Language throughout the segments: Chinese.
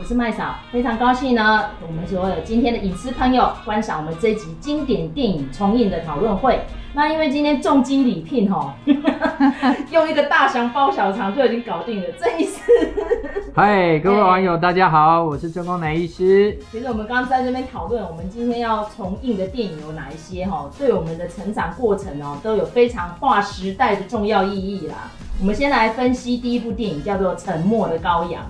我是麦嫂，非常高兴呢，我们所有今天的影视朋友观赏我们这一集经典电影重映的讨论会。那因为今天重金礼聘哈，用一个大祥包小肠就已经搞定了。郑医师，嗨，各位网友，大家好，我是郑光南医师。其实我们刚刚在这边讨论，我们今天要重映的电影有哪一些哈，对我们的成长过程哦，都有非常划时代的重要意义啦。我们先来分析第一部电影，叫做《沉默的羔羊》。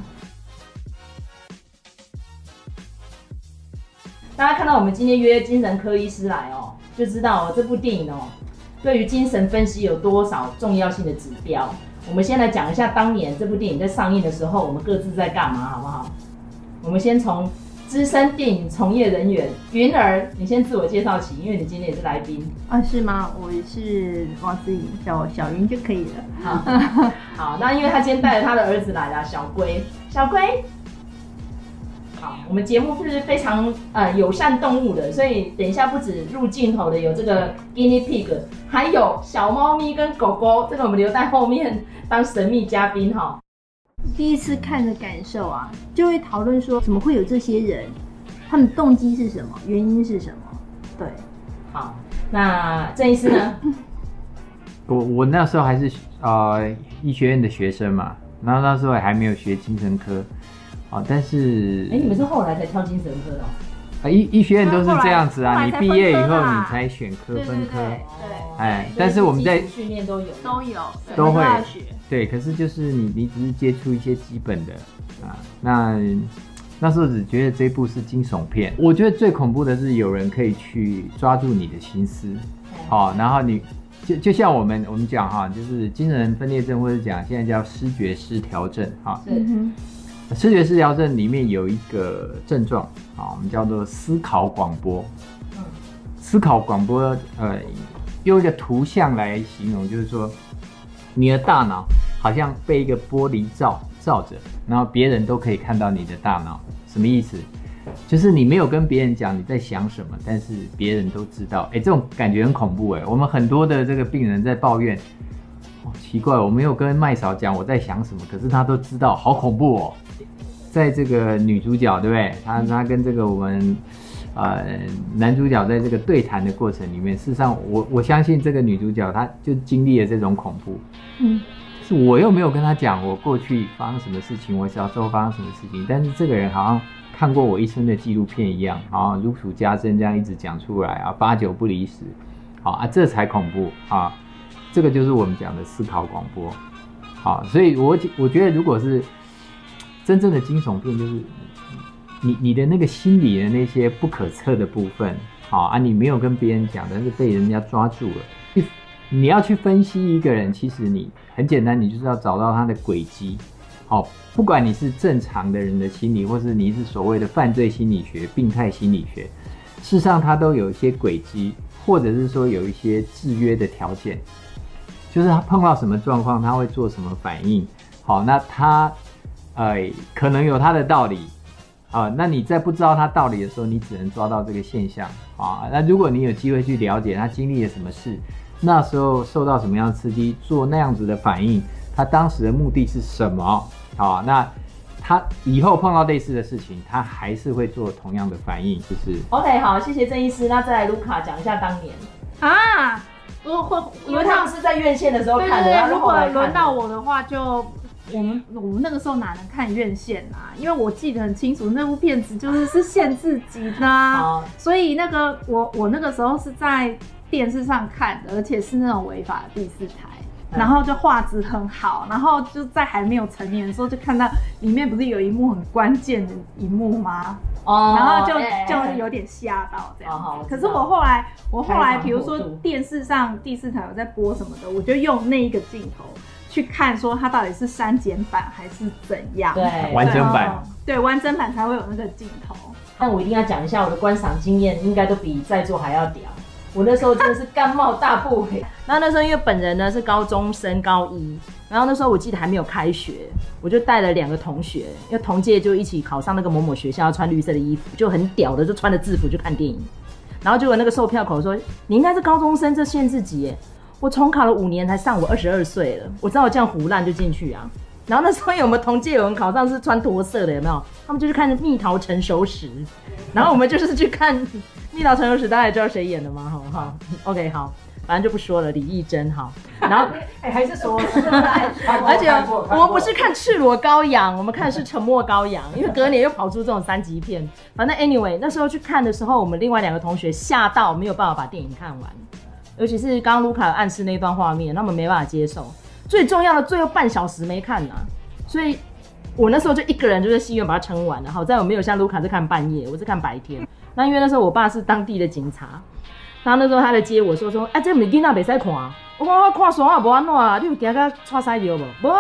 大家看到我们今天约精神科医师来哦。就知道哦，这部电影哦，对于精神分析有多少重要性的指标。我们先来讲一下当年这部电影在上映的时候，我们各自在干嘛，好不好？我们先从资深电影从业人员云儿，你先自我介绍起，因为你今天也是来宾啊，是吗？我是王思颖，叫我小云就可以了。好，好，那因为他今天带着他的儿子来了，小龟，小龟。好，我们节目是非常呃友善动物的，所以等一下不止入镜头的有这个 guinea pig，还有小猫咪跟狗狗，这个我们留在后面当神秘嘉宾哈。第一次看的感受啊，就会讨论说怎么会有这些人，他们动机是什么，原因是什么？对，好，那郑医师呢？我我那时候还是呃医学院的学生嘛，然后那时候还没有学精神科。哦，但是，哎、欸，你们是后来才挑精神科的？啊，医医学院都是这样子啊，你毕业以后你才选科分科，对，哎，但是我们在训练都有，都有，都会。对，可是就是你你只是接触一些基本的啊，那那时候只觉得这部是惊悚片，我觉得最恐怖的是有人可以去抓住你的心思，好，然后你就就像我们我们讲哈，就是精神分裂症或者讲现在叫思觉失调症哈。是思觉失调症里面有一个症状啊，我们叫做思考广播。嗯，思考广播，呃，用一个图像来形容，就是说，你的大脑好像被一个玻璃罩罩着，然后别人都可以看到你的大脑。什么意思？就是你没有跟别人讲你在想什么，但是别人都知道。哎，这种感觉很恐怖哎。我们很多的这个病人在抱怨，哦，奇怪，我没有跟麦嫂讲我在想什么，可是他都知道，好恐怖哦。在这个女主角，对不对？她她跟这个我们，呃，男主角在这个对谈的过程里面，事实上我，我我相信这个女主角她就经历了这种恐怖。嗯，是我又没有跟她讲我过去发生什么事情，我小时候发生什么事情，但是这个人好像看过我一生的纪录片一样，啊，如数家珍这样一直讲出来啊，八九不离十，好啊，这才恐怖啊，这个就是我们讲的思考广播，好，所以我我觉得如果是。真正的惊悚片就是你你的那个心理的那些不可测的部分，好啊，你没有跟别人讲，但是被人家抓住了。你要去分析一个人，其实你很简单，你就是要找到他的轨迹。好，不管你是正常的人的心理，或是你是所谓的犯罪心理学、病态心理学，事实上他都有一些轨迹，或者是说有一些制约的条件，就是他碰到什么状况，他会做什么反应。好，那他。呃，可能有他的道理啊。那你在不知道他道理的时候，你只能抓到这个现象啊。那如果你有机会去了解他经历了什么事，那时候受到什么样的刺激，做那样子的反应，他当时的目的是什么？好，那他以后碰到类似的事情，他还是会做同样的反应，就是。OK，好，谢谢郑医师。那再来卢卡讲一下当年啊，如果因为他们是在院线的时候看的，然后后来轮到我的话就。我们我们那个时候哪能看院线啊？因为我记得很清楚，那部片子就是是限制级的，啊，所以那个我我那个时候是在电视上看的，而且是那种违法的第四台，然后就画质很好，然后就在还没有成年的时候就看到里面不是有一幕很关键的一幕吗？哦，然后就就有点吓到这样。可是我后来我后来比如说电视上第四台有在播什么的，我就用那一个镜头。去看说它到底是删减版还是怎样？对，完整版。对，完整版才会有那个镜头。但我一定要讲一下我的观赏经验，应该都比在座还要屌。我那时候真的是干冒大不韪。那那时候因为本人呢是高中生高一，然后那时候我记得还没有开学，我就带了两个同学，因为同届就一起考上那个某某学校，要穿绿色的衣服，就很屌的，就穿着制服去看电影。然后就有那个售票口说：“你应该是高中生，这限制级耶。”我重考了五年才上，我二十二岁了。我知道我这样胡烂就进去啊，然后那时候有没有同届有人考上是穿驼色的，有没有？他们就去看《蜜桃成熟时》，然后我们就是去看 《蜜桃成熟时》，大家也知道谁演的吗？好好，OK，好。反正就不说了，李易珍哈，然后 哎、欸、还是说，而且我们不是看赤裸羔羊，我们看的是沉默羔羊，因为隔年又跑出这种三级片。反正 anyway，那时候去看的时候，我们另外两个同学吓到没有办法把电影看完，尤其是刚刚卢卡暗示那段画面，他们没办法接受。最重要的最后半小时没看呢、啊，所以我那时候就一个人就在戏院把它撑完了。好在我没有像卢卡是看半夜，我是看白天。那因为那时候我爸是当地的警察。然后那时候他来接我说说，哎、啊，这个囡仔袂使看，我讲我看爽也无安怎啊，你有惊甲错塞掉无？无啊，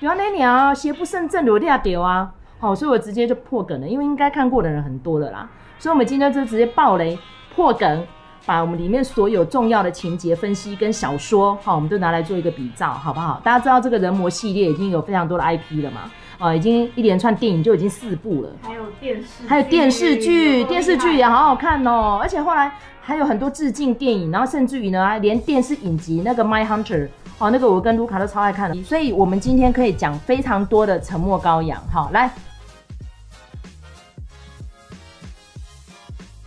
就安尼尔，邪不胜正，有抓到啊。好，所以我直接就破梗了，因为应该看过的人很多的啦，所以我们今天就直接爆雷破梗，把我们里面所有重要的情节分析跟小说，好，我们都拿来做一个比照，好不好？大家知道这个人魔系列已经有非常多的 IP 了嘛？啊，已经一连串电影就已经四部了，还有电视，还有电视剧，电视剧也好好看哦，而且后来。还有很多致敬电影，然后甚至于呢，连电视影集那个《My Hunter》哦，那个我跟卢卡都超爱看的，所以我们今天可以讲非常多的沉默羔羊。好，来，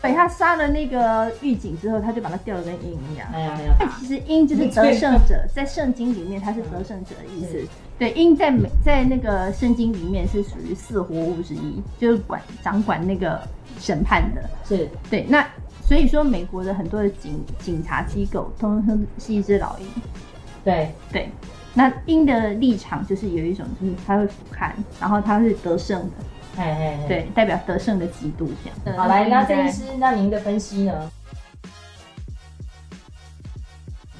对，他杀了那个狱警之后，他就把他吊得跟鹰一样。哎呀哎呀！其实鹰就是得胜者，在圣经里面他是得胜者的意思。对，鹰在美在那个圣经里面是属于四活物之一，就是管掌管那个审判的。是对，那。所以说，美国的很多的警警察机构，通通是一只老鹰。对对，那鹰的立场就是有一种，就是他会俯瞰，然后他是得胜的。嘿嘿嘿，对，代表得胜的基督这样。好，来，那郑医师，那您的分析呢？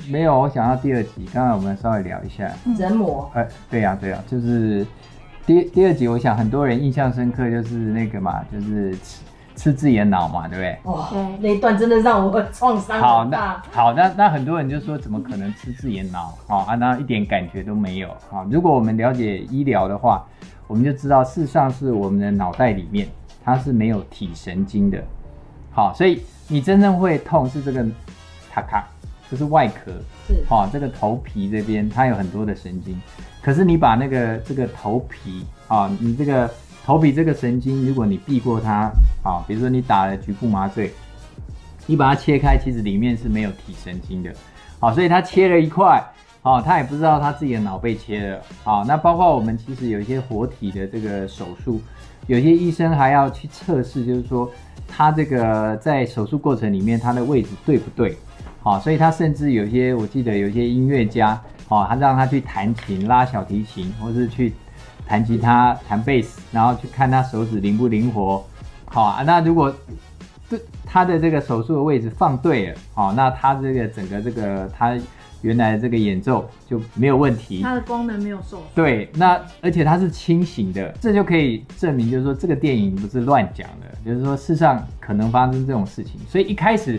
没有，我想到第二集，刚才我们稍微聊一下人魔。呃，对呀、啊，对呀、啊，就是第第二集，我想很多人印象深刻，就是那个嘛，就是。吃吃自己的脑嘛，对不对？哇，那一段真的让我创伤好大。好，那那很多人就说，怎么可能吃自己的脑？好啊，那一点感觉都没有。好，如果我们了解医疗的话，我们就知道，事实上是我们的脑袋里面它是没有体神经的。好，所以你真正会痛是这个塔卡，就是外壳，是好，这个头皮这边它有很多的神经。可是你把那个这个头皮啊，你这个。头皮这个神经，如果你避过它，啊，比如说你打了局部麻醉，你把它切开，其实里面是没有体神经的，好，所以它切了一块，哦，他也不知道他自己的脑被切了，啊，那包括我们其实有一些活体的这个手术，有些医生还要去测试，就是说他这个在手术过程里面他的位置对不对，好，所以他甚至有些我记得有些音乐家，啊，他让他去弹琴、拉小提琴，或是去。弹吉他、弹贝斯，然后去看他手指灵不灵活，好啊。那如果对他的这个手术的位置放对了，好，那他这个整个这个他原来的这个演奏就没有问题，它的功能没有受损。对，那而且它是清醒的，这就可以证明，就是说这个电影不是乱讲的，就是说世上可能发生这种事情。所以一开始，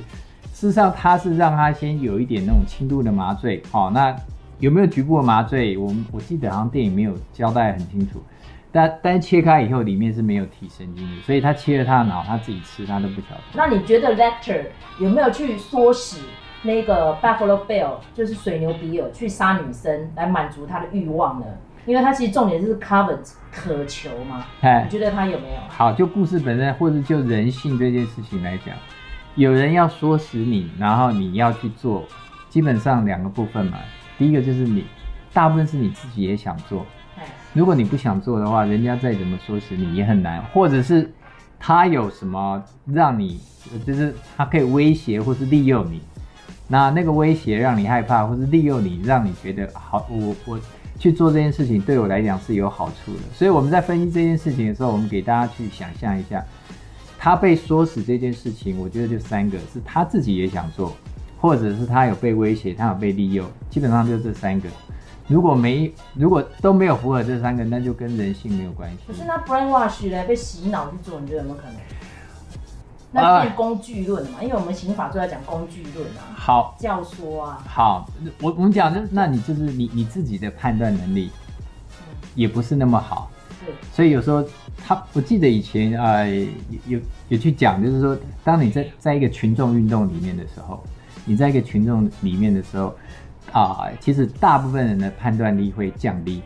事实上他是让他先有一点那种轻度的麻醉，好，那。有没有局部的麻醉？我们我记得好像电影没有交代很清楚，但但是切开以后里面是没有提神经的，所以他切了他的脑，他自己吃他都不晓得。那你觉得 Lecter 有没有去唆使那个 Buffalo Bill，就是水牛比尔去杀女生来满足他的欲望呢？因为他其实重点是 covet 渴求嘛。哎，你觉得他有没有？好，就故事本身，或者就人性这件事情来讲，有人要唆使你，然后你要去做，基本上两个部分嘛。第一个就是你，大部分是你自己也想做。如果你不想做的话，人家再怎么唆使你也很难。或者是他有什么让你，就是他可以威胁或是利诱你，那那个威胁让你害怕，或是利用你，让你觉得好，我我去做这件事情对我来讲是有好处的。所以我们在分析这件事情的时候，我们给大家去想象一下，他被唆使这件事情，我觉得就三个，是他自己也想做。或者是他有被威胁，他有被利用，基本上就这三个。如果没，如果都没有符合这三个，那就跟人性没有关系。可是那 brainwash 呢？被洗脑去做，你觉得有没有可能？那是工具论嘛？因为我们刑法就在讲工具论啊。好，教唆啊。好，我我们讲就，那你就是你你自己的判断能力，也不是那么好。对。所以有时候他，我记得以前啊、呃，有有有去讲，就是说，当你在在一个群众运动里面的时候。你在一个群众里面的时候，啊，其实大部分人的判断力会降低，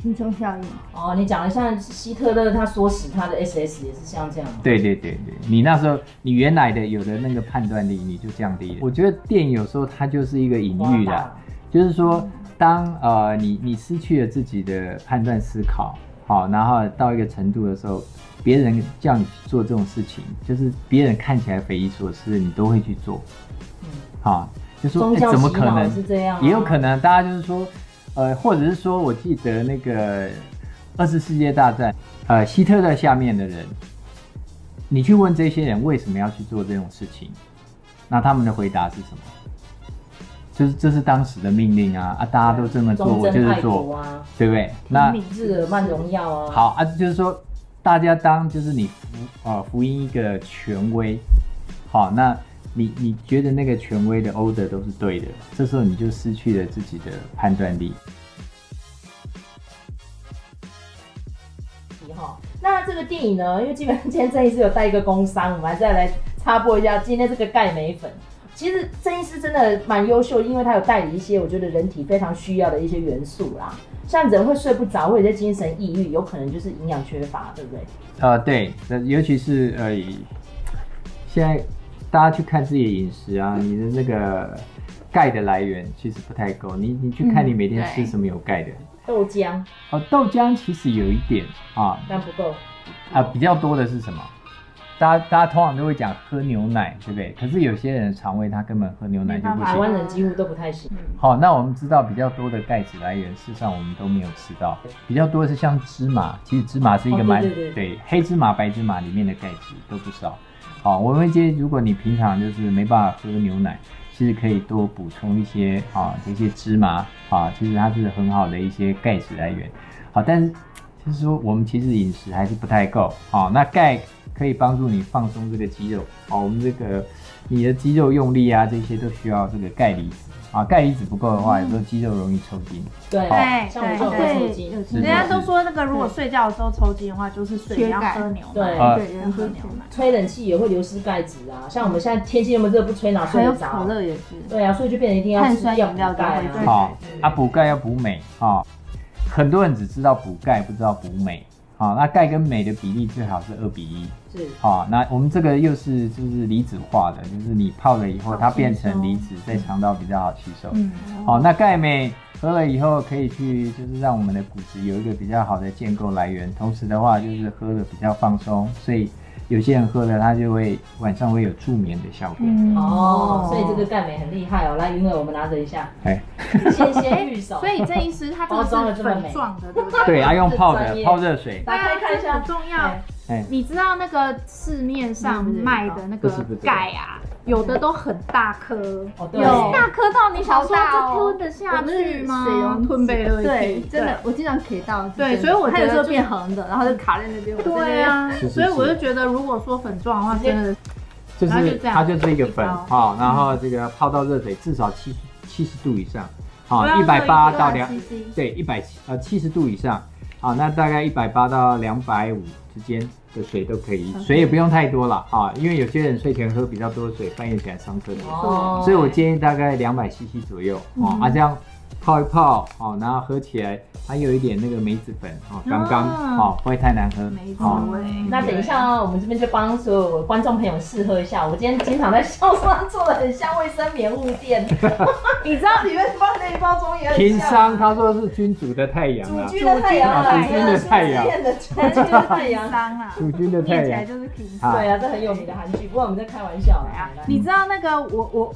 贫穷效应。哦，你讲的像希特勒，他唆使他的 SS 也是像这样。对对对对，你那时候你原来的有的那个判断力你就降低了。我觉得电影有时候它就是一个隐喻的，就是说当呃你你失去了自己的判断思考，好，然后到一个程度的时候，别人叫你去做这种事情，就是别人看起来匪夷所思，你都会去做。嗯，好。就说、欸、怎么可能是这样？也有可能，大家就是说，呃，或者是说，我记得那个二次世界大战，呃，希特勒下面的人，你去问这些人为什么要去做这种事情，那他们的回答是什么？就是这是当时的命令啊啊，大家都这么做，我就是做，啊、对不对？那日耳曼荣耀啊，好啊，就是说大家当就是你服啊服膺一个权威，好那。你你觉得那个权威的 order 都是对的，这时候你就失去了自己的判断力。那这个电影呢？因为基本上今天郑医师有带一个工商，我们还是要来插播一下今天这个钙镁粉。其实郑医师真的蛮优秀，因为他有代理一些我觉得人体非常需要的一些元素啦，像人会睡不着，或者是精神抑郁，有可能就是营养缺乏，对不对？呃，对，尤其是呃，现在。大家去看自己的饮食啊，你的那个钙的来源其实不太够。你你去看你每天吃什么有钙的？豆浆。哦，豆浆其实有一点啊，但不够。啊，比较多的是什么？大家大家通常都会讲喝牛奶，对不对？可是有些人肠胃他根本喝牛奶就不行。台湾人几乎都不太行。好，那我们知道比较多的钙质来源，事实上我们都没有吃到。比较多的是像芝麻，其实芝麻是一个蛮、对黑芝麻、白芝麻里面的钙质都不少。好，我们会建议，如果你平常就是没办法喝牛奶，其实可以多补充一些啊，这些芝麻啊，其实它是很好的一些钙质来源。好，但是就是说我们其实饮食还是不太够。好，那钙可以帮助你放松这个肌肉。好，我们这个你的肌肉用力啊，这些都需要这个钙离子。啊，钙离子不够的话，有时候肌肉容易抽筋。对对对对，人家都说那个如果睡觉的时候抽筋的话，就是睡觉喝牛奶。对对，要喝牛奶。吹冷气也会流失钙质啊，像我们现在天气那么热，不吹哪睡得着？还有可乐也是。对啊，所以就变成一定要吃要补钙啊。好，啊补钙要补镁啊，很多人只知道补钙，不知道补镁。好，那钙跟镁的比例最好是二比一。是，好，那我们这个又是就是离子化的，就是你泡了以后，它变成离子，在肠道比较好吸收。嗯，好，那钙镁喝了以后，可以去就是让我们的骨质有一个比较好的建构来源，同时的话就是喝的比较放松，所以。有些人喝了，他就会晚上会有助眠的效果。嗯、哦，所以这个钙镁很厉害哦。来，云儿，我们拿着一下。哎，谢谢玉手。所以这医师他包装的这么美，对不对？对，要用泡的，泡热水。大家看一下，很重要。你知道那个市面上卖的那个钙啊？有的都很大颗，有。大颗到你想说这吞得下去吗？吞贝勒对，真的，我经常可以到。对，所以我它有时候变横的，然后就卡在那边。对啊，所以我就觉得，如果说粉状的话，真的就是它就是一个粉好，然后这个泡到热水至少七十七十度以上，好，一百八到两对一百七呃七十度以上，好，那大概一百八到两百五之间。的水都可以，水也不用太多了啊，因为有些人睡前喝比较多水，半夜起来上厕所，所以我建议大概两百 CC 左右啊，啊这样泡一泡哦，然后喝起来还有一点那个梅子粉哦，刚刚好，不会太难喝。梅子味。那等一下啊，我们这边就帮所有观众朋友试喝一下。我今天经常在销售上做的很像卫生棉物垫，你知道里面放那一包装也很像。平商他说是君主的太阳啊，主君的太阳，主君的太阳，主君的太阳啊，主君的太阳，就是平商。对啊，这很有名的韩剧，不过我们在开玩笑啊。你知道那个我我。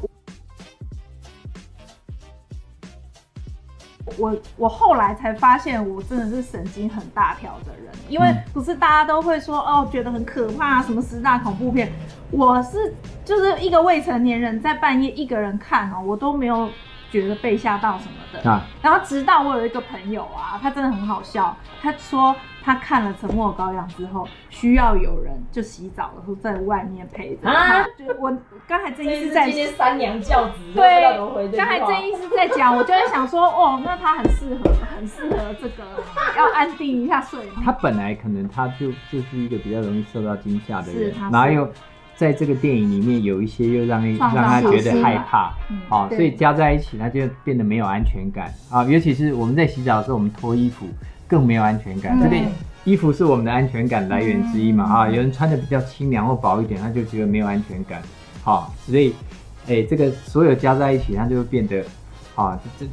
我我后来才发现，我真的是神经很大条的人，因为不是大家都会说哦，觉得很可怕，什么十大恐怖片，我是就是一个未成年人在半夜一个人看哦，我都没有觉得被吓到什么的。啊，然后直到我有一个朋友啊，他真的很好笑，他说。他看了《沉默羔羊》之后，需要有人就洗澡的时候在外面陪着啊。我刚才郑医师在今天三娘教子，对，刚才郑医师在讲，我就在想说，哦，那他很适合，很适合这个，要安定一下睡。他本来可能他就就是一个比较容易受到惊吓的人，然后又在这个电影里面有一些又让让他觉得害怕，好，所以加在一起他就变得没有安全感啊。尤其是我们在洗澡的时候，我们脱衣服。更没有安全感。这边衣服是我们的安全感来源之一嘛？啊，有人穿的比较清凉或薄一点，他就觉得没有安全感。好，所以，哎，这个所有加在一起，它就会变得，啊，这这，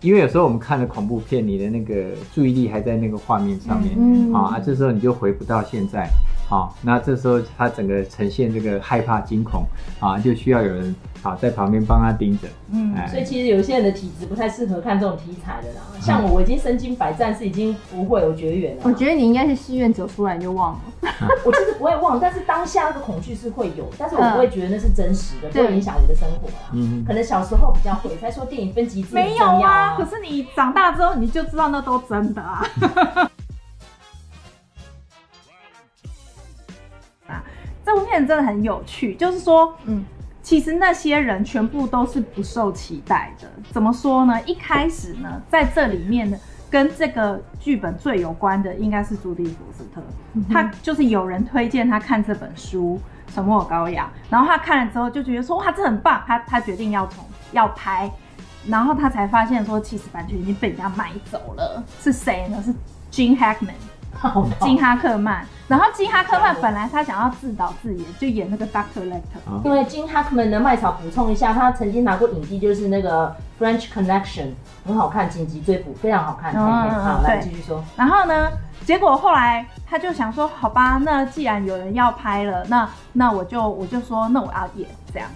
因为有时候我们看了恐怖片，你的那个注意力还在那个画面上面，嗯，啊，这时候你就回不到现在。好，那这时候它整个呈现这个害怕、惊恐啊，就需要有人啊在旁边帮他盯着。嗯，所以其实有些人的体质不太适合看这种题材的啦。像我，我已经身经百战，是已经不会有绝缘了。我觉得你应该是戏院走出来就忘了。我其实不会忘，但是当下那个恐惧是会有，但是我不会觉得那是真实的，不会影响我的生活啦。嗯，可能小时候比较会，才说电影分级制没有啊。可是你长大之后，你就知道那都真的啊。这部片真的很有趣，就是说，嗯，其实那些人全部都是不受期待的。怎么说呢？一开始呢，在这里面呢，跟这个剧本最有关的应该是朱迪·福斯特。嗯、他就是有人推荐他看这本书《沉默的羔羊》，然后他看了之后就觉得说，哇，这很棒，他他决定要从要拍，然后他才发现说，其实版权已经被人家买走了。是谁呢？是 Gene Hackman。金哈克曼，然后金哈克曼本来他想要自导自演，就演那个 Doctor Lecter。因为金哈克曼的麦草补充一下，他曾经拿过影帝，就是那个 French Connection，很好看，紧急追捕非常好看。嗯，好，来继续说。然后呢，结果后来他就想说，好吧，那既然有人要拍了，那那我就我就说，那我要演这样。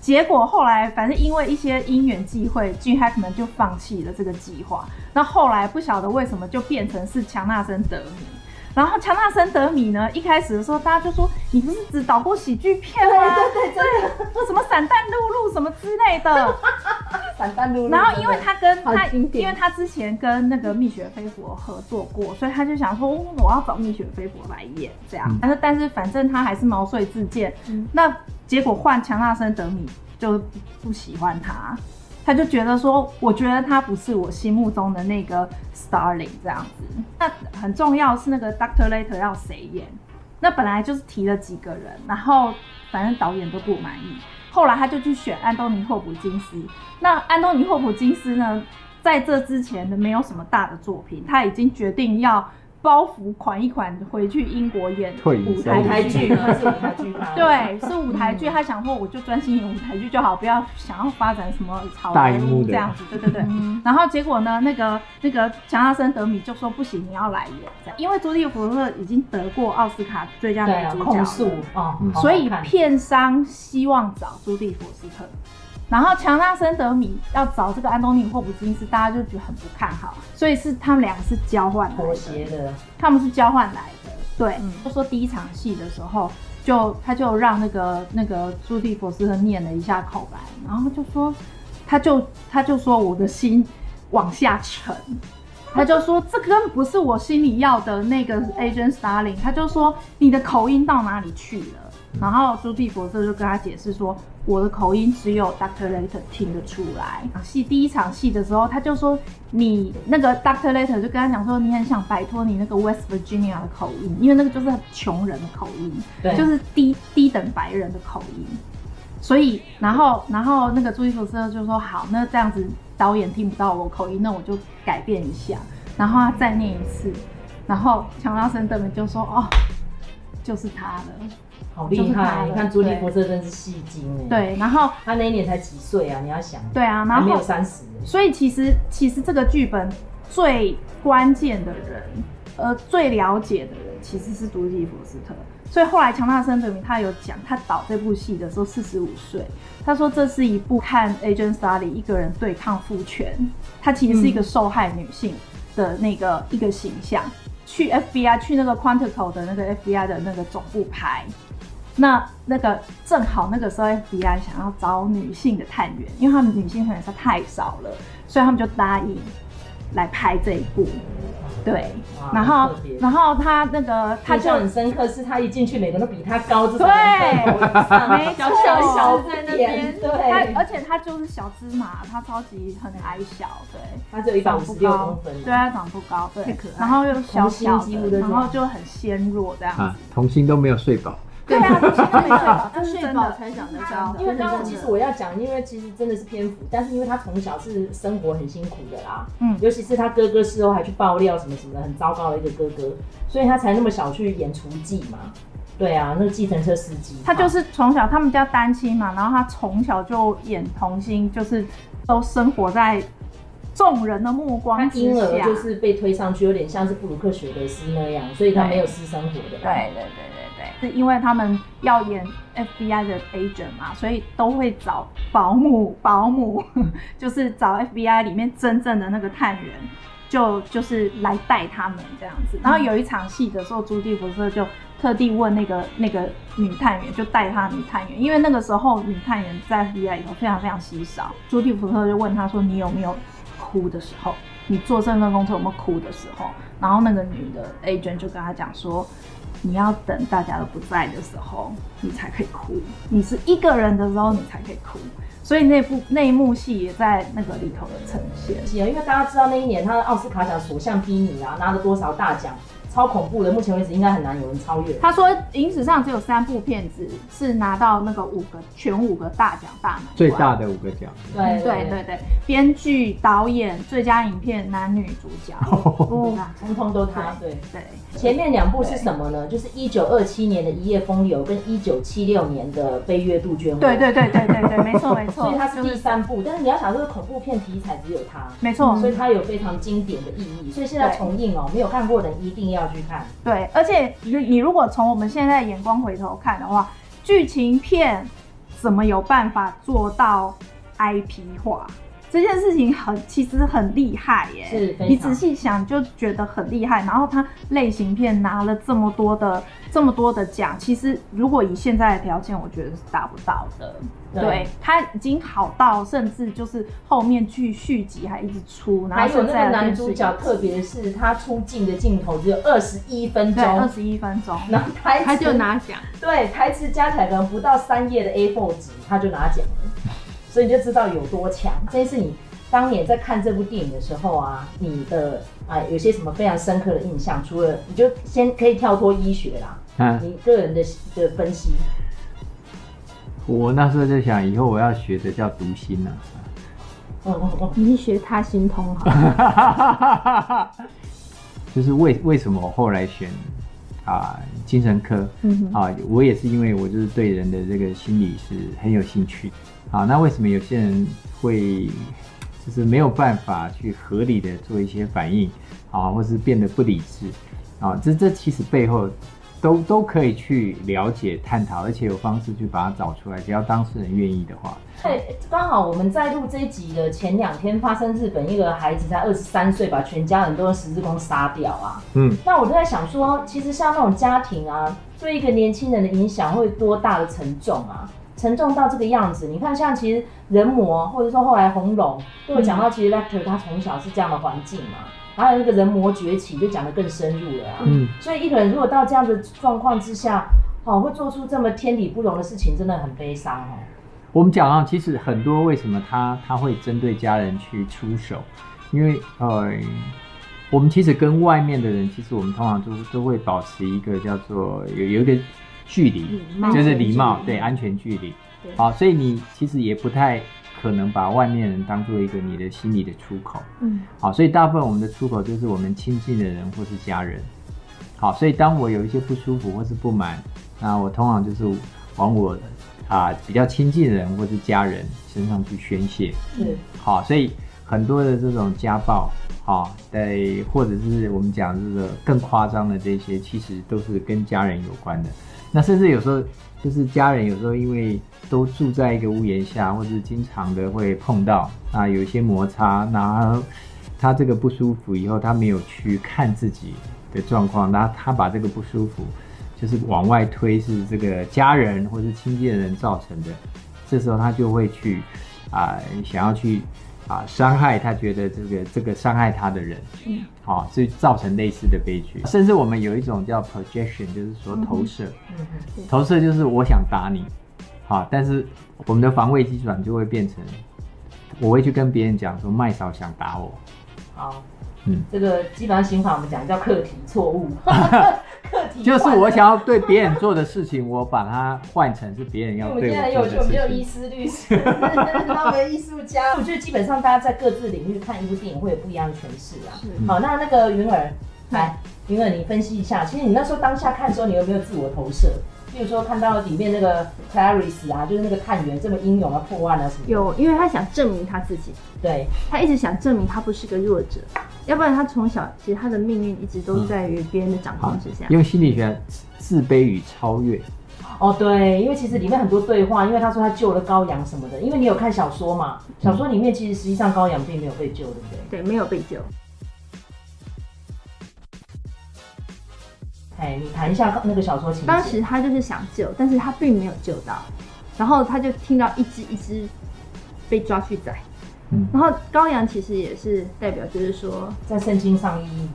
结果后来，反正因为一些因缘际会，Gene Hackman 就放弃了这个计划。那后来不晓得为什么就变成是强纳森德米。然后强纳森德米呢，一开始的时候大家就说：“你不是只导过喜剧片吗？对对对，对，什么散弹露露什么之类的。”散弹露露。然后因为他跟他，因为他之前跟那个蜜雪菲佛合作过，所以他就想说：“我要找蜜雪菲佛来演这样。”但是但是反正他还是毛遂自荐。嗯、那。结果换强纳森德米就不喜欢他，他就觉得说，我觉得他不是我心目中的那个 Starling 这样子。那很重要是那个 Doctor Later 要谁演？那本来就是提了几个人，然后反正导演都不满意。后来他就去选安东尼霍普金斯。那安东尼霍普金斯呢，在这之前的没有什么大的作品，他已经决定要。包袱款一款回去英国演舞台剧，是舞台剧对，是舞台剧。他想说，我就专心演舞台剧就好，不要想要发展什么好莱坞这样子。对对对。然后结果呢，那个那个强纳森德米就说不行，你要来演，因为朱蒂福斯特已经得过奥斯卡最佳女主角了，所以片商希望找朱蒂福斯特。然后强纳森德米要找这个安东尼霍普金斯，大家就觉得很不看好，所以是他们两个是交换妥协的，他们是交换来的。对，嗯、就说第一场戏的时候，就他就让那个那个朱蒂佛斯特念了一下口白，然后就说，他就他就说我的心往下沉，他就说这根本不是我心里要的那个 Agent Starling，他就说你的口音到哪里去了？然后朱蒂博斯特就跟他解释说。我的口音只有 Doctor Later 听得出来。戏第一场戏的时候，他就说你那个 Doctor Later 就跟他讲说，你很想摆脱你那个 West Virginia 的口音，因为那个就是很穷人的口音，对，就是低低等白人的口音。所以，然后，然后那个朱迪福斯特就说好，那这样子导演听不到我口音，那我就改变一下。然后他再念一次，然后强拉森德米就说哦，就是他了。好厉害！你看朱莉福斯特真是戏精哎。对，然后他那一年才几岁啊？你要想。对啊，然后没有三十。所以其实其实这个剧本最关键的人，呃，最了解的人其实是朱莉福斯特。所以后来强纳森德明他有讲，他导这部戏的时候四十五岁，他说这是一部看 Agent Starling 一个人对抗父权，他其实是一个受害女性的那个一个形象，嗯、去 FBI 去那个 Quantico 的那个 FBI 的那个总部拍。那那个正好那个时候 FBI 想要找女性的探员，因为他们女性探员实在太少了，所以他们就答应来拍这一部。对，然后然后他那个他就很深刻，是他一进去，每个人都比他高，对，没小小小在那边，对，他而且他就是小芝麻，他超级很矮小，对，他只有一百五十六公分，对，他长不高，对，然后又小小的，然后就很纤弱这样子，童心都没有睡饱。对啊，都现在没睡饱，他睡饱才想得高。因为刚刚其实我要讲，因为其实真的是篇幅，但是因为他从小是生活很辛苦的啦，嗯，尤其是他哥哥事后还去爆料什么什么的，很糟糕的一个哥哥，所以他才那么小去演厨妓嘛。对啊，那个计程车司机，他就是从小他们家单亲嘛，然后他从小就演童星，就是都生活在众人的目光之下，婴儿就是被推上去，有点像是布鲁克雪德斯那样，所以他没有私生活的。对对对对对，是因为他们要演 FBI 的 agent 嘛，所以都会找保姆，保姆 就是找 FBI 里面真正的那个探员，就就是来带他们这样子。然后有一场戏的时候，朱蒂福特就。特地问那个那个女探员，就带她女探员，因为那个时候女探员在 FBI 里头非常非常稀少。朱蒂福特就问她说：“你有没有哭的时候？你做这份工作有没有哭的时候？”然后那个女的 agent 就跟他讲说：“你要等大家都不在的时候，你才可以哭。你是一个人的时候，你才可以哭。”所以那部那一幕戏也在那个里头的呈现。是啊，因为大家知道那一年他的奥斯卡奖所向披靡啊，拿了多少大奖。超恐怖的，目前为止应该很难有人超越。他说，影史上只有三部片子是拿到那个五个全五个大奖大满贯，最大的五个奖。对对对对，编剧、导演、最佳影片、男女主角，哦，通通都他。对对，前面两部是什么呢？就是一九二七年的《一夜风流》跟一九七六年的《飞越杜鹃花》。对对对对对对，没错 没错。所以它是第三部，但是你要想，这个恐怖片题材只有它，没错，所以它有非常经典的意义。所以现在重映哦，没有看过的人一定要。要去看，对，而且你你如果从我们现在眼光回头看的话，剧情片怎么有办法做到 IP 化？这件事情很其实很厉害耶，是，你仔细想就觉得很厉害。然后它类型片拿了这么多的这么多的奖，其实如果以现在的条件，我觉得是达不到的。对，他已经好到甚至就是后面剧续集还一直出，然后还有那个男主角，特别是他出镜的镜头只有二十一分钟，二十一分钟，然后台词他就拿奖，对，台词加起来可能不到三页的 A4 纸，他就拿奖了。所以你就知道有多强。这是你当年在看这部电影的时候啊，你的啊有些什么非常深刻的印象？除了你就先可以跳脱医学啦，啊，你个人的的分析。我那时候就想，以后我要学的叫读心呢。哦哦哦，你学他心通哈。就是为为什么我后来选啊精神科？嗯哼啊，我也是因为我就是对人的这个心理是很有兴趣。啊，那为什么有些人会就是没有办法去合理的做一些反应啊，或是变得不理智啊？这这其实背后都都可以去了解、探讨，而且有方式去把它找出来，只要当事人愿意的话。对，刚好我们在录这一集的前两天，发生日本一个孩子才二十三岁，把全家人都用十字弓杀掉啊。嗯，那我就在想说，其实像那种家庭啊，对一个年轻人的影响会多大的沉重啊？沉重到这个样子，你看，像其实人魔，或者说后来红龙，都有讲到，其实 Lecter 他从小是这样的环境嘛，还有那个人魔崛起，就讲得更深入了啊。嗯，所以一个人如果到这样的状况之下，哦，会做出这么天理不容的事情，真的很悲伤哦。我们讲啊，其实很多为什么他他会针对家人去出手，因为呃，我们其实跟外面的人，其实我们通常都都会保持一个叫做有有一个。距离就是礼貌，对，安全距离。好，所以你其实也不太可能把外面人当做一个你的心理的出口。嗯，好，所以大部分我们的出口就是我们亲近的人或是家人。好，所以当我有一些不舒服或是不满，那我通常就是往我啊比较亲近的人或是家人身上去宣泄。嗯，好，所以很多的这种家暴，好，对，或者是我们讲这个更夸张的这些，其实都是跟家人有关的。那甚至有时候就是家人，有时候因为都住在一个屋檐下，或是经常的会碰到啊，有一些摩擦，然后他这个不舒服以后，他没有去看自己的状况，那他把这个不舒服就是往外推，是这个家人或是亲近的人造成的，这时候他就会去啊，想要去。啊，伤害他觉得这个这个伤害他的人，嗯，好、啊，所以造成类似的悲剧。甚至我们有一种叫 projection，就是说投射，嗯嗯，投射就是我想打你，好、啊，但是我们的防卫机转就会变成，我会去跟别人讲说麦嫂想打我，好，嗯，这个基本上刑法我们讲叫客体错误，客就是我想要对别人做的事情，我把它换成是别人要对我做的事情。我们现在有我们有医师、律师，他们艺术家。我觉得基本上大家在各自领域看一部电影会有不一样的诠释啊。好，那那个云儿，来，云儿你分析一下，其实你那时候当下看的时候，你有没有自我投射？比如说看到里面那个 Clarice 啊，就是那个探员这么英勇啊，破案啊什么？有，因为他想证明他自己。对，他一直想证明他不是个弱者，要不然他从小其实他的命运一直都在于别人的掌控之下。用心理学，自卑与超越。哦，对，因为其实里面很多对话，因为他说他救了高阳什么的，因为你有看小说嘛，小说里面其实实际上高阳并没有被救，对不对？对，没有被救。哎，你谈一下那个小说情节。当时他就是想救，但是他并没有救到，然后他就听到一只一只被抓去宰。嗯，然后羔羊其实也是代表，就是说在圣经上意义，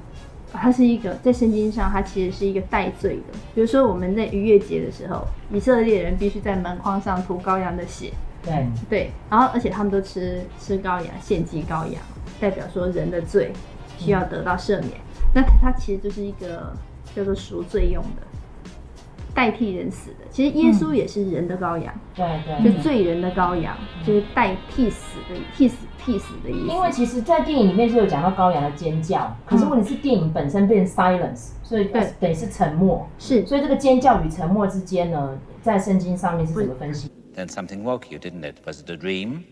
他是一个在圣经上，它其实是一个代罪的。比如说我们在逾越节的时候，以色列人必须在门框上涂羔羊的血。对对，然后而且他们都吃吃羔羊，献祭羔羊，代表说人的罪需要得到赦免。嗯，那它其实就是一个。叫做赎罪用的，代替人死的。其实耶稣也是人的羔羊，对对，就罪人的羔羊，就是代替死的，替死替死的意思。因为其实，在电影里面是有讲到羔羊的尖叫，可是问题是电影本身变 silence，所以对，等于是沉默。是，所以这个尖叫与沉默之间呢，在圣经上面是怎么分析？Then something woke you, didn't it? Was it a dream?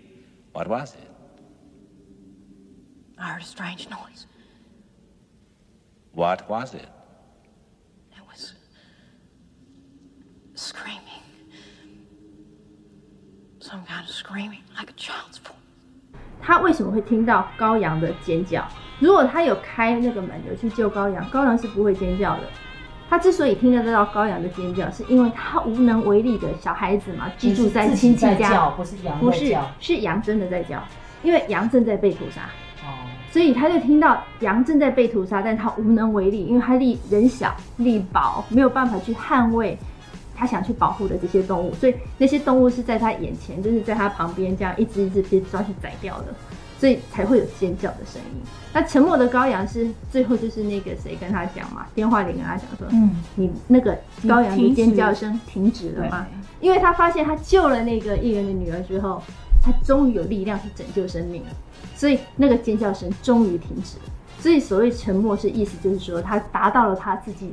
What was it? I heard a strange noise. What was it? Screaming, some kind of screaming like a child's voice. 他为什么会听到羔羊的尖叫？如果他有开那个门，有去救羔羊，羔羊是不会尖叫的。他之所以听得到羔羊的尖叫，是因为他无能为力的小孩子嘛，居住在亲戚家，不是羊，不是，是羊真的在叫，因为羊正在被屠杀。哦，所以他就听到羊正在被屠杀，但他无能为力，因为他力人小力薄，没有办法去捍卫。他想去保护的这些动物，所以那些动物是在他眼前，就是在他旁边这样一只一只被抓去宰掉的，所以才会有尖叫的声音。那沉默的羔羊是最后就是那个谁跟他讲嘛？电话里跟他讲说，嗯，你那个羔羊的尖叫声停止了吗？因为他发现他救了那个议员的女儿之后，他终于有力量去拯救生命了，所以那个尖叫声终于停止了。所以所谓沉默是意思就是说，他达到了他自己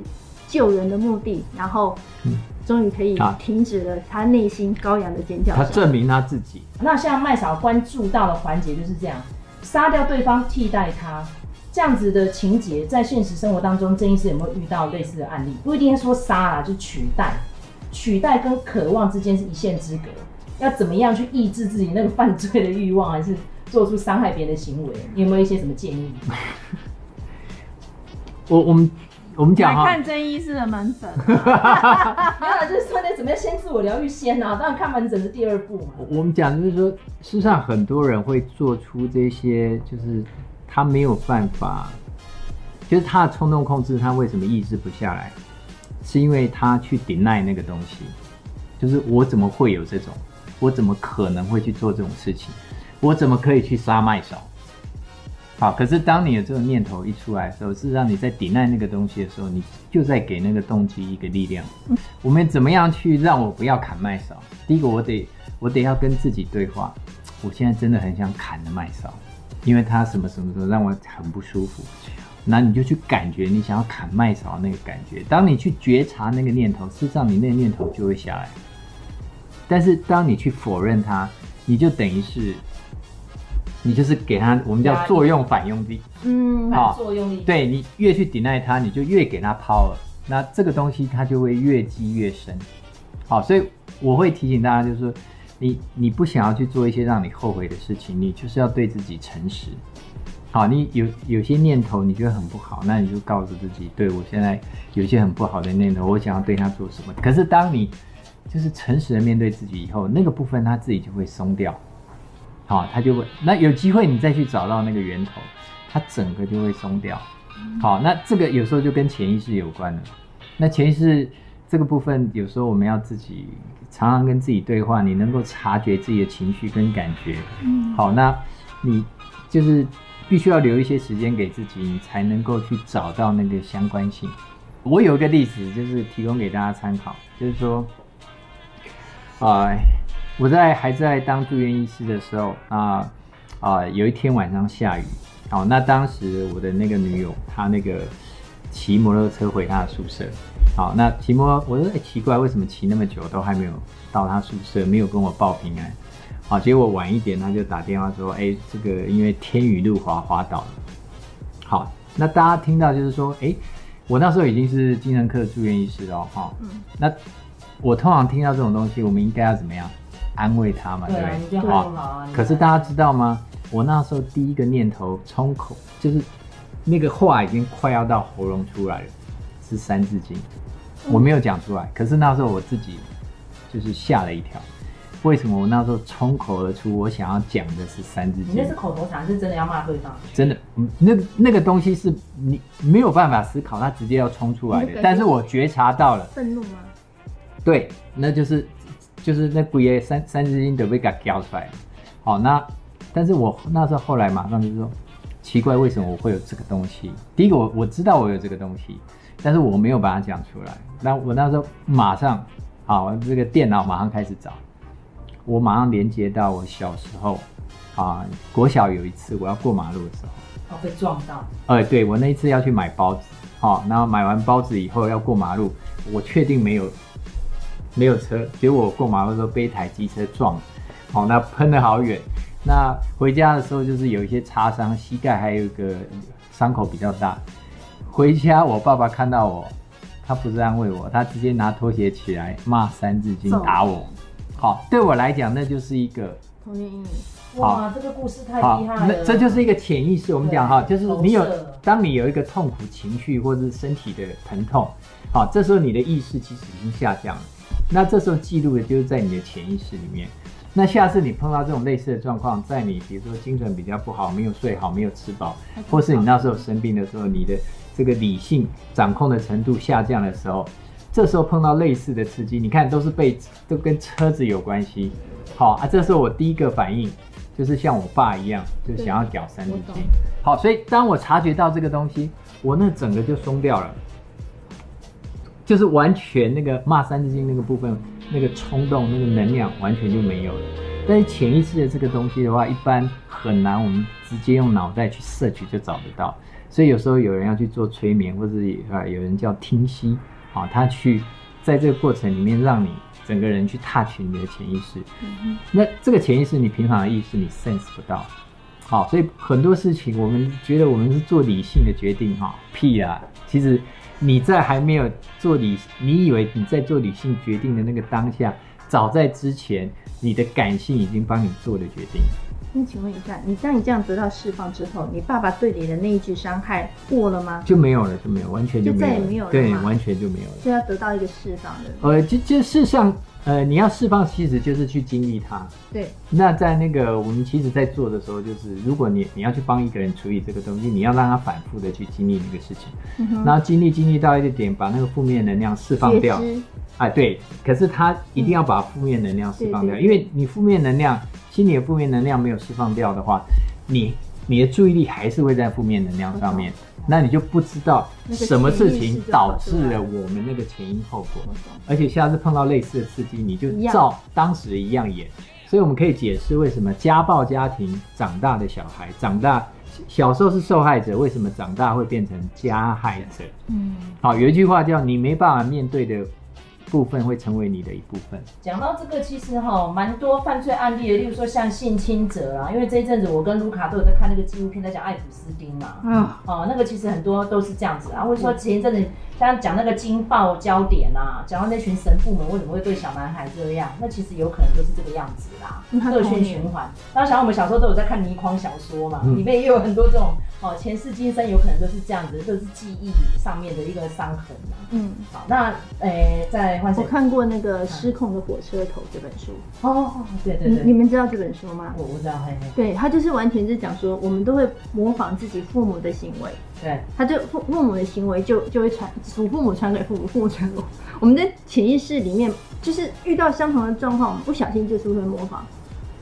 救人的目的，然后。嗯终于可以停止了他内心羔羊的尖叫。他证明他自己。那像麦嫂关注到的环节就是这样，杀掉对方替代他这样子的情节，在现实生活当中，郑医师有没有遇到类似的案例？不一定说杀啦，就取代，取代跟渴望之间是一线之隔，要怎么样去抑制自己那个犯罪的欲望，还是做出伤害别人的行为？你有没有一些什么建议？我我们。我们讲来看真医师的门诊，没有，就是说你怎么样先自我疗愈先呢？当然看门诊是第二步嘛。我们讲就是说，事实上很多人会做出这些，就是他没有办法，就是他的冲动控制，他为什么抑制不下来？是因为他去 deny 那个东西，就是我怎么会有这种？我怎么可能会去做这种事情？我怎么可以去杀麦嫂？好，可是当你有这种念头一出来的时候，事实上你在抵赖那个东西的时候，你就在给那个动机一个力量。嗯，我们怎么样去让我不要砍麦勺？第一个，我得我得要跟自己对话。我现在真的很想砍了麦勺，因为他什么什么什么让我很不舒服。那你就去感觉你想要砍麦勺的那个感觉。当你去觉察那个念头，事实上你那个念头就会下来。但是当你去否认它，你就等于是。你就是给他，我们叫作用反用力，嗯，好，作用力，对，你越去抵赖他，你就越给他 power，那这个东西它就会越积越深，好，所以我会提醒大家，就是说，你你不想要去做一些让你后悔的事情，你就是要对自己诚实，好，你有有些念头你觉得很不好，那你就告诉自己，对，我现在有一些很不好的念头，我想要对他做什么，可是当你就是诚实的面对自己以后，那个部分他自己就会松掉。好，他就会，那有机会你再去找到那个源头，它整个就会松掉。好，那这个有时候就跟潜意识有关了。那潜意识这个部分，有时候我们要自己常常跟自己对话，你能够察觉自己的情绪跟感觉。嗯，好，那你就是必须要留一些时间给自己，你才能够去找到那个相关性。我有一个例子，就是提供给大家参考，就是说，啊、呃，我在还在当住院医师的时候啊啊、呃呃，有一天晚上下雨，好，那当时我的那个女友她那个骑摩托车回她的宿舍，好，那骑摩，我说哎、欸、奇怪，为什么骑那么久都还没有到她宿舍，没有跟我报平安，好，结果晚一点她就打电话说，哎、欸，这个因为天雨路滑滑倒了，好，那大家听到就是说，哎、欸。我那时候已经是精神科住院医师了哈，嗯，那我通常听到这种东西，我们应该要怎么样安慰他嘛？对不对？好，可是大家知道吗？我那时候第一个念头冲口就是那个话已经快要到喉咙出来了，是三字经，我没有讲出来，可是那时候我自己就是吓了一跳。为什么我那时候冲口而出？我想要讲的是三字经。你那是口头禅，是真的要骂对方？真的，那那个东西是你没有办法思考，它直接要冲出来的。但是我觉察到了。愤怒吗？对，那就是就是那鬼爷三三字经都被给叫出来。好，那但是我那时候后来马上就说，奇怪，为什么我会有这个东西？第一个，我我知道我有这个东西，但是我没有把它讲出来。那我那时候马上，好，这个电脑马上开始找。我马上连接到我小时候，啊，国小有一次我要过马路的时候，哦，被撞到。呃，对，我那一次要去买包子，好，然后买完包子以后要过马路，我确定没有没有车，结果我过马路的时候被一台机车撞，好，那喷的好远。那回家的时候就是有一些擦伤，膝盖还有一个伤口比较大。回家我爸爸看到我，他不是安慰我，他直接拿拖鞋起来骂三字经打我。好，对我来讲，那就是一个童年阴影。哇，这个故事太厉害了。那这就是一个潜意识。我们讲哈，就是你有，当你有一个痛苦情绪或者是身体的疼痛，好，这时候你的意识其实已经下降了。那这时候记录的就是在你的潜意识里面。那下次你碰到这种类似的状况，在你比如说精神比较不好，没有睡好，没有吃饱，或是你那时候生病的时候，你的这个理性掌控的程度下降的时候。这时候碰到类似的刺激，你看都是被都跟车子有关系，好啊。这时候我第一个反应就是像我爸一样，就想要屌三字经。好，所以当我察觉到这个东西，我那整个就松掉了，就是完全那个骂三字经那个部分，那个冲动、那个能量完全就没有了。但是潜意识的这个东西的话，一般很难我们直接用脑袋去摄取就找得到。所以有时候有人要去做催眠，或者啊有人叫听息。啊，他去在这个过程里面，让你整个人去 touch 你的潜意识。嗯、那这个潜意识，你平常的意识你 sense 不到。好，所以很多事情，我们觉得我们是做理性的决定，哈，屁啊！其实你在还没有做理，你以为你在做理性决定的那个当下，早在之前，你的感性已经帮你做了决定。那请问一下，你当你这样得到释放之后，你爸爸对你的那一句伤害过了吗？就没有了，就没有，完全就没有，就再也没有了，对，完全就没有了。就要得到一个释放的。呃，就就事实上，呃，你要释放，其实就是去经历它。对。那在那个我们其实，在做的时候，就是如果你你要去帮一个人处理这个东西，你要让他反复的去经历那个事情，嗯，然后经历经历到一个点，把那个负面能量释放掉。啊，对。可是他一定要把负面能量释放掉，嗯，因为你负面能量。心里的负面能量没有释放掉的话，你你的注意力还是会在负面能量上面，那你就不知道什么事情导致了我们那个前因后果，而且下次碰到类似的刺激，你就照当时一样演。所以我们可以解释为什么家暴家庭长大的小孩，长大小时候是受害者，为什么长大会变成加害者？嗯，好，有一句话叫“你没办法面对的”。部分会成为你的一部分。讲到这个，其实哈蛮多犯罪案例的，例如说像性侵者啦，因为这一阵子我跟卢卡都有在看那个纪录片，在讲爱普斯丁嘛，嗯，哦，那个其实很多都是这样子啊，或者说前一阵子像讲那个惊爆焦点啊，讲到那群神父们为什么会对小男孩这样，那其实有可能就是这个样子啦，恶性循环。当然，想我们小时候都有在看倪匡小说嘛，里面也有很多这种哦前世今生有可能都是这样子，就是记忆上面的一个伤痕嘛。嗯，好，那诶、欸、在。我看过那个《失控的火车头》这本书哦，对对对，你们知道这本书吗？我不知道，嘿嘿。对，他就是完全是讲说，我们都会模仿自己父母的行为，对，他就父父母的行为就就会传，祖父母传给父母，父母传给我。我们在潜意识里面，就是遇到相同的状况，我们不小心就是会模仿，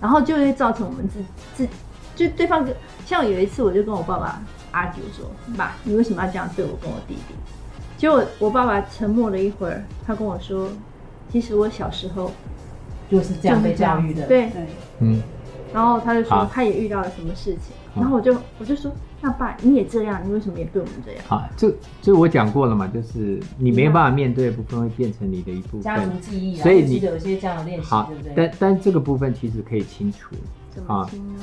然后就会造成我们自自就对方就像有一次，我就跟我爸爸 argue 说，爸，你为什么要这样对我跟我弟弟？结果我爸爸沉默了一会儿，他跟我说：“其实我小时候就是这样被教育的。”对对，嗯。然后他就说他也遇到了什么事情，然后我就我就说：“那爸你也这样，你为什么也对我们这样？”好，就就我讲过了嘛，就是你没办法面对的部分会变成你的一部分，家族记忆啊，所以你有一些这样的练习，好，对不对？但但这个部分其实可以清除，怎么清呢？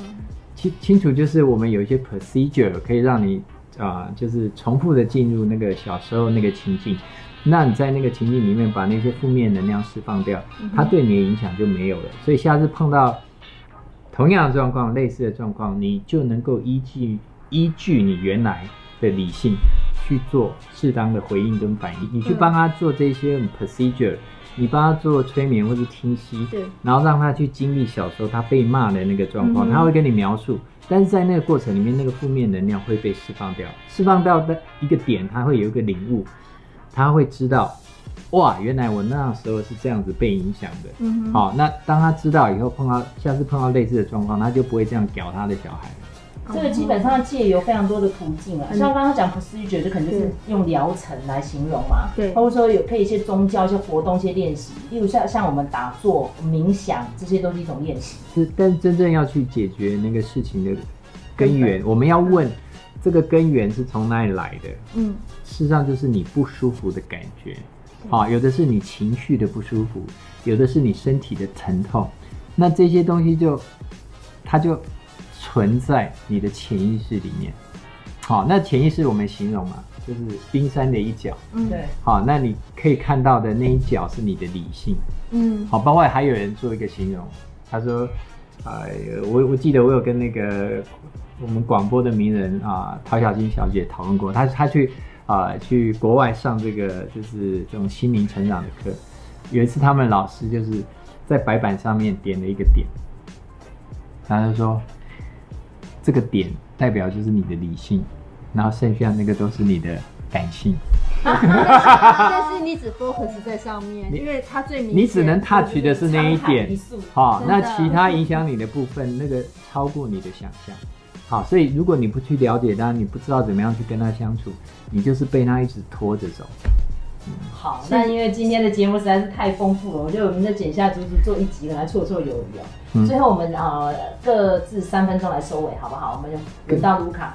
清清楚就是我们有一些 procedure 可以让你啊、呃，就是重复的进入那个小时候那个情境，那你在那个情境里面把那些负面能量释放掉，它对你的影响就没有了。所以下次碰到同样的状况、类似的状况，你就能够依据依据你原来的理性去做适当的回应跟反应，你去帮他做这些 procedure。你帮他做催眠或是听息，对，然后让他去经历小时候他被骂的那个状况，嗯、他会跟你描述，但是在那个过程里面，那个负面能量会被释放掉，释放掉的一个点，他会有一个领悟，他会知道，哇，原来我那时候是这样子被影响的。嗯哼，好，那当他知道以后，碰到下次碰到类似的状况，他就不会这样屌他的小孩。这个基本上借由非常多的途径啊，像刚刚讲 procedure 就可能就是用疗程来形容嘛，对，或者说有配一些宗教、一些活动、一些练习，例如像像我们打坐、冥想，这些都是一种练习。是，但真正要去解决那个事情的根源，我们要问这个根源是从哪里来的？嗯，事实上就是你不舒服的感觉，啊，有的是你情绪的不舒服，有的是你身体的疼痛，那这些东西就它就。存在你的潜意识里面，好，那潜意识我们形容嘛，就是冰山的一角，嗯，对，好，那你可以看到的那一角是你的理性，嗯，好，包括还有人做一个形容，他说，呃，我我记得我有跟那个我们广播的名人啊，陶小金小姐讨论过，她她去啊、呃、去国外上这个就是这种心灵成长的课，有一次他们老师就是在白板上面点了一个点，然后他就说。这个点代表就是你的理性，然后剩下那个都是你的感性。但是你只 focus 在上面，因为它最明显。你只能 touch 的是那一点，好，那其他影响你的部分，那个超过你的想象。好，所以如果你不去了解他，你不知道怎么样去跟他相处，你就是被他一直拖着走。好，那因为今天的节目实在是太丰富了，我觉得我们就剪下足足做一集来绰绰有余哦。嗯、最后我们呃各自三分钟来收尾，好不好？我们就轮到卢卡，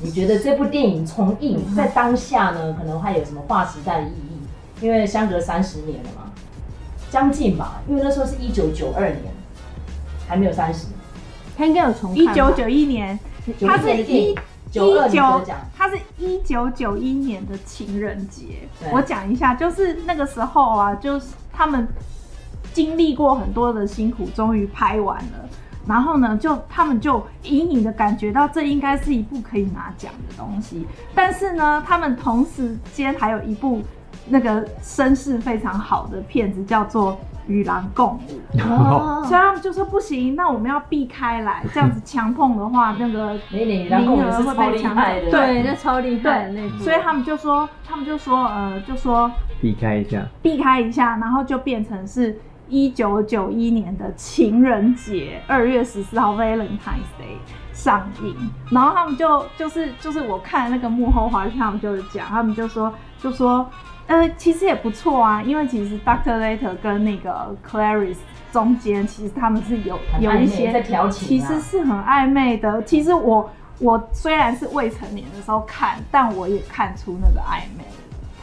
你觉得这部电影重映在当下呢，可能还有什么划时代的意义？因为相隔三十年了嘛，将近吧，因为那时候是一九九二年，还没有三十，他应该有重。一九九一年，他是一。九二九，他是一九九一年的情人节。我讲一下，就是那个时候啊，就是他们经历过很多的辛苦，终于拍完了。然后呢，就他们就隐隐的感觉到这应该是一部可以拿奖的东西。但是呢，他们同时间还有一部那个声势非常好的片子，叫做。与狼共舞，哦、所以他们就说不行，那我们要避开来，这样子强碰的话，那个 名额会被抢走。对，那超厉害的那。所以他们就说，他们就说，呃，就说避开一下，避开一下，然后就变成是一九九一年的情人节，二月十四号 Valentine's Day 上映。然后他们就就是就是我看那个幕后花絮，他们就是讲，他们就说就说。呃，其实也不错啊，因为其实 Doctor Later 跟那个 Clarice 中间，其实他们是有有一些在调情，其实是很暧昧的。其实我我虽然是未成年的时候看，但我也看出那个暧昧，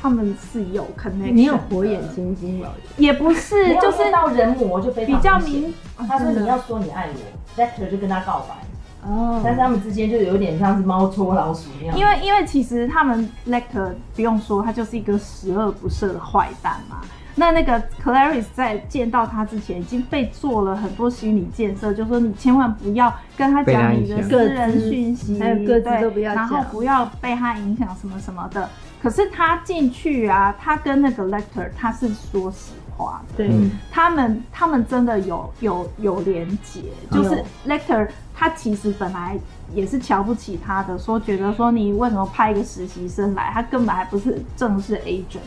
他们是有可能。你有火眼金睛了？也不是，就是到人魔就非常比较明。他说你要说你爱我，Lecter 就跟他告白。哦，但是他们之间就有点像是猫捉老鼠那样。因为因为其实他们 Lecter 不用说，他就是一个十恶不赦的坏蛋嘛。那那个 Clarice 在见到他之前已经被做了很多心理建设，就说你千万不要跟他讲你的私人讯息，还有都不要讲，然后不要被他影响什么什么的。可是他进去啊，他跟那个 Lecter 他是说实话，对、嗯、他们他们真的有有有连结，就是 Lecter。他其实本来也是瞧不起他的，说觉得说你为什么派一个实习生来，他根本还不是正式 agent。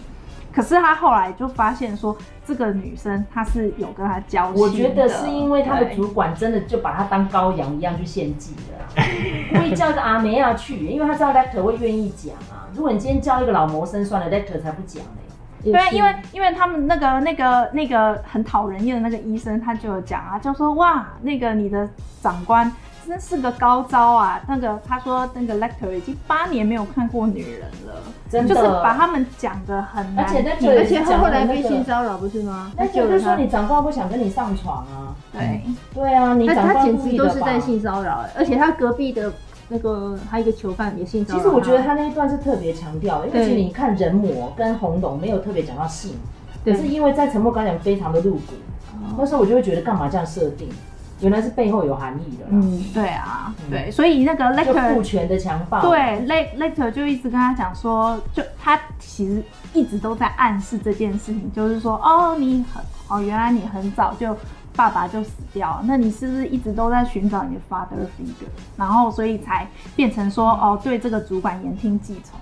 可是他后来就发现说，这个女生她是有跟他交心。我觉得是因为他的主管真的就把他当羔羊一样去献祭了，故意叫一个阿梅亚去，因为他知道 Lecter 会愿意讲啊。如果你今天叫一个老谋深算了，Lecter 才不讲呢。对，因为因为他们那个那个那个很讨人厌的那个医生，他就有讲啊，就说哇，那个你的长官。真是个高招啊！那个他说，那个 Lecter 已经八年没有看过女人了，真的，就是把他们讲的很难，而且而且他后来被性骚扰不是吗？那就是说你长官不想跟你上床啊？对，对啊，你长官他简直都是在性骚扰，而且他隔壁的那个还有一个囚犯也性骚扰。其实我觉得他那一段是特别强调，因为其实你看人魔跟红龙没有特别讲到性，可是因为在沉默羔羊非常的露骨，那时候我就会觉得干嘛这样设定？原来是背后有含义的。嗯，对啊，嗯、对，所以那个 Lecter 父权的强暴，对，Lecter 就一直跟他讲说，就他其实一直都在暗示这件事情，就是说，哦，你很，哦，原来你很早就爸爸就死掉，那你是不是一直都在寻找你的 father figure？然后所以才变成说，哦，对这个主管言听计从。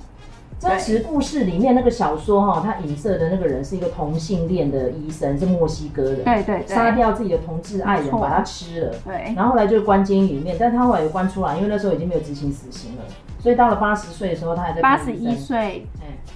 真实故事里面那个小说哈，他影射的那个人是一个同性恋的医生，是墨西哥的，对对，杀掉自己的同志爱人，把他吃了，对，然后后来就关监狱里面，但他后来又关出来，因为那时候已经没有执行死刑了。所以到了八十岁的时候，他还在八十一岁，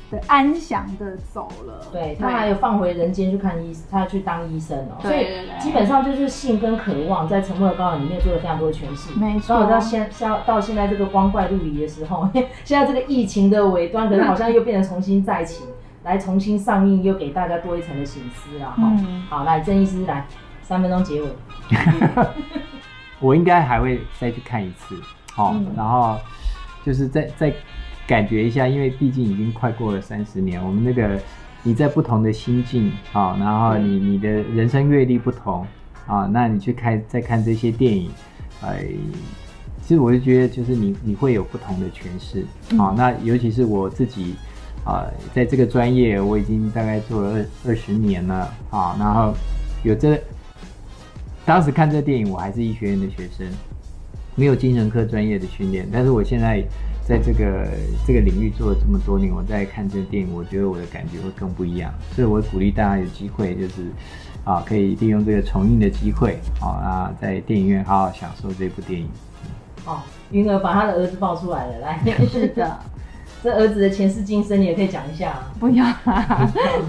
对，安详的走了。对，他还有放回人间去看医，他去当医生哦。所以基本上就是性跟渴望在《沉默的羔羊》里面做了非常多的诠释。没错。然后到现到到现在这个光怪陆离的时候，现在这个疫情的尾端，可能好像又变成重新再起，来重新上映，又给大家多一层的醒思啊。嗯。好，来郑医师来三分钟结尾。我应该还会再去看一次，好，然后。就是再再感觉一下，因为毕竟已经快过了三十年，我们那个你在不同的心境啊，然后你你的人生阅历不同啊，那你去看再看这些电影，哎，其实我就觉得就是你你会有不同的诠释啊。那尤其是我自己啊，在这个专业我已经大概做了二二十年了啊，然后有这当时看这电影，我还是医学院的学生。没有精神科专业的训练，但是我现在在这个这个领域做了这么多年，我在看这个电影，我觉得我的感觉会更不一样。所以我鼓励大家有机会，就是啊，可以利用这个重映的机会，啊，在电影院好好享受这部电影。哦，云儿把他的儿子抱出来了，来，是的。这儿子的前世今生，你也可以讲一下。不要，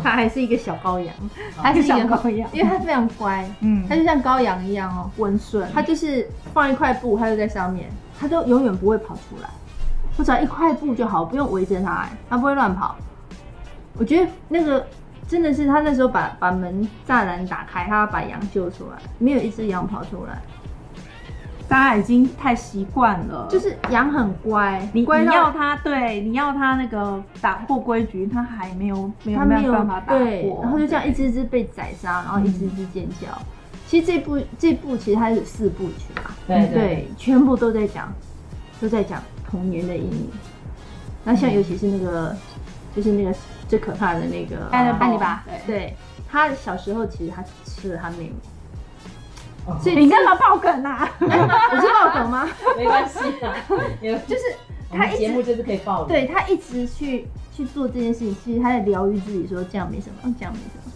他还是一个小羔羊，他是小羔羊，因为他非常乖，嗯，他就像羔羊一样哦，温顺。他就是放一块布，他就在上面，他都永远不会跑出来。我只要一块布就好，不用围着他，他不会乱跑。我觉得那个真的是他那时候把把门栅栏打开，他要把羊救出来，没有一只羊跑出来。大家已经太习惯了，就是羊很乖，你乖你要它，对，你要它那个打破规矩，它还没有，没有，它没有办法打破，然后就这样一只只被宰杀，然后一只只尖叫。嗯、其实这部这部其实它是四部曲嘛，对对，对，全部都在讲，都在讲童年的阴影。那像尤其是那个，嗯、就是那个最可怕的那个安妮巴，对，对，他小时候其实他吃了他妹妹。所以你干嘛爆梗啊？我是爆梗吗？没关系啊，就是他一直节目就是可以爆。对，他一直去去做这件事情，其实他在疗愈自己，说这样没什么，这样没什么。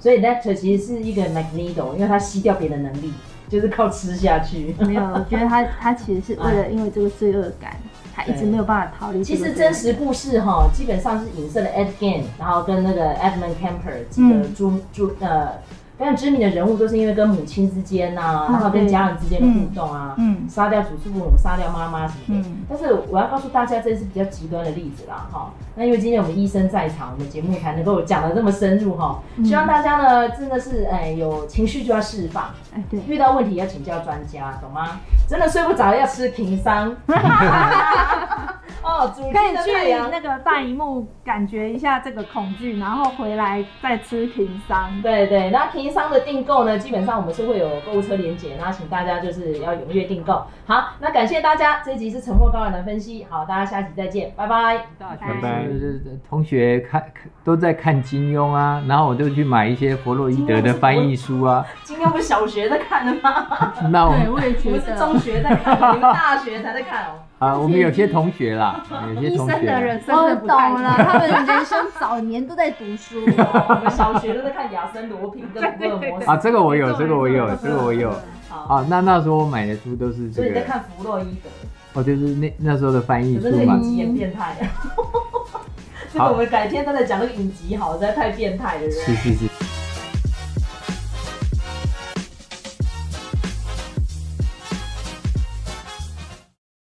所以 Lecter 其实是一个 Magneto，因为他吸掉别的能力，就是靠吃下去。没有，我觉得他 他其实是为了因为这个罪恶感，他一直没有办法逃离。其实真实故事哈，基本上是影射了 Ed Gein，然后跟那个 Edmund Kemper 几个朱朱呃。非常知名的人物都是因为跟母亲之间呐、啊，然后跟家人之间的互动啊，嗯，杀掉祖父母、杀掉妈妈什么的。嗯、但是我要告诉大家，这是比较极端的例子啦，哈。那因为今天我们医生在场，我们节目才能够讲的这么深入哈。希望大家呢真的是哎有情绪就要释放，哎对，遇到问题要请教专家，懂吗？真的睡不着要吃平桑。哦，可以去那个大荧幕感觉一下这个恐惧，然后回来再吃平商。对对，那平商的订购呢，基本上我们是会有购物车连结，那请大家就是要踊跃订购。好，那感谢大家，这一集是沉默高人的分析。好，大家下集再见，拜拜。拜拜。就是同学看都在看金庸啊，然后我就去买一些弗洛伊德的翻译书啊。金庸不是小学在看的吗？那我对，我也觉得。我是中学在看，你们大学才在看哦。啊，我们有些同学啦，有些同学生的人生我懂了，他们人生早年都在读书。我们小学都在看亚森罗平跟福尔摩斯啊，这个我有，这个我有，这个我有。好，啊，那那时候我买的书都是这个所在，看弗洛伊德，哦，就是那那时候的翻译书嘛个影。集也变态啊。这个我们改天再来讲那个影集好了，实在太变态了。是是是。